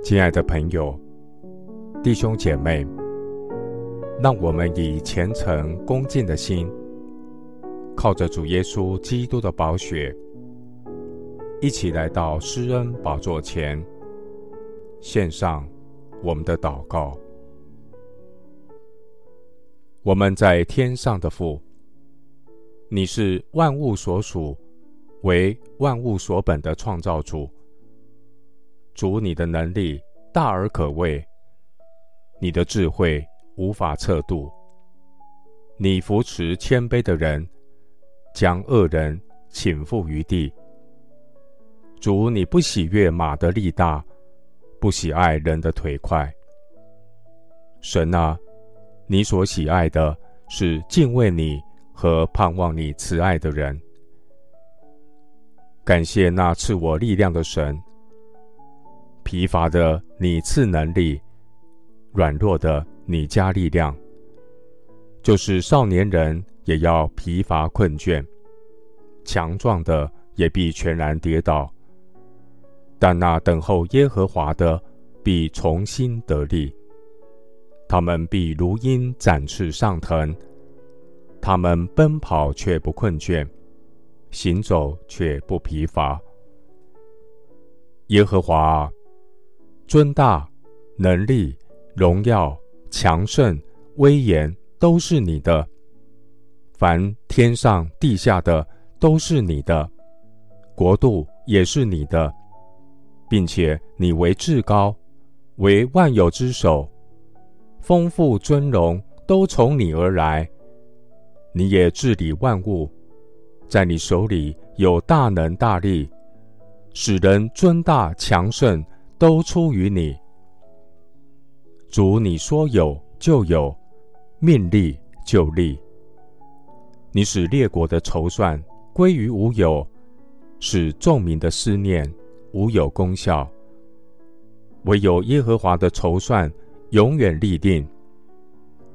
亲爱的朋友、弟兄姐妹，让我们以虔诚恭敬的心，靠着主耶稣基督的宝血，一起来到施恩宝座前，献上我们的祷告。我们在天上的父，你是万物所属，为万物所本的创造主。主，你的能力大而可畏，你的智慧无法测度。你扶持谦卑的人，将恶人倾覆于地。主，你不喜悦马的力大，不喜爱人的腿快。神啊！你所喜爱的是敬畏你和盼望你慈爱的人。感谢那赐我力量的神。疲乏的你赐能力，软弱的你加力量。就是少年人也要疲乏困倦，强壮的也必全然跌倒。但那等候耶和华的，必重新得力。他们必如鹰展翅上腾，他们奔跑却不困倦，行走却不疲乏。耶和华，尊大、能力、荣耀、强盛、威严都是你的，凡天上地下的都是你的，国度也是你的，并且你为至高，为万有之首。丰富尊荣都从你而来，你也治理万物，在你手里有大能大力，使人尊大强盛都出于你。主，你说有就有，命立就立。你使列国的筹算归于无有，使众民的思念无有功效。唯有耶和华的筹算。永远立定，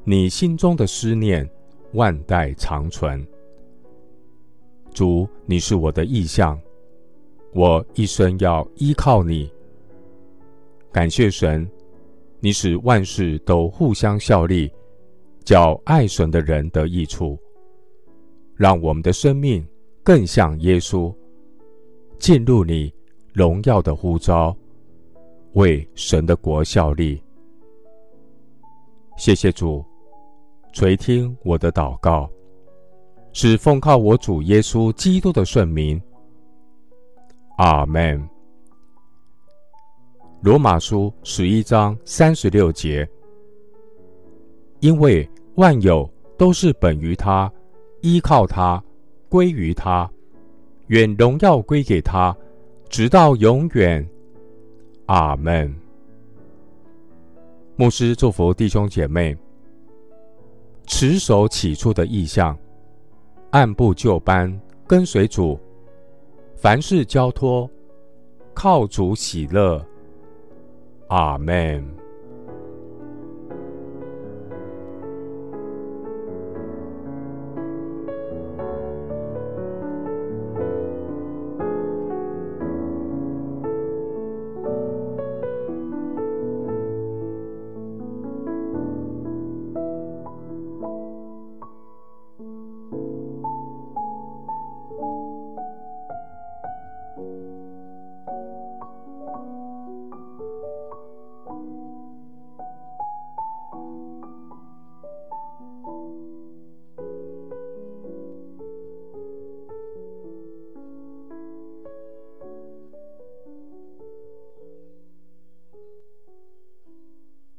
你心中的思念，万代长存。主，你是我的意象，我一生要依靠你。感谢神，你使万事都互相效力，叫爱神的人得益处，让我们的生命更像耶稣，进入你荣耀的呼召，为神的国效力。谢谢主垂听我的祷告，是奉靠我主耶稣基督的圣名。阿门。罗马书十一章三十六节，因为万有都是本于他，依靠他，归于他，愿荣耀归给他，直到永远。阿门。牧师祝福弟兄姐妹，持守起初的意向，按部就班跟随主，凡事交托，靠主喜乐。阿门。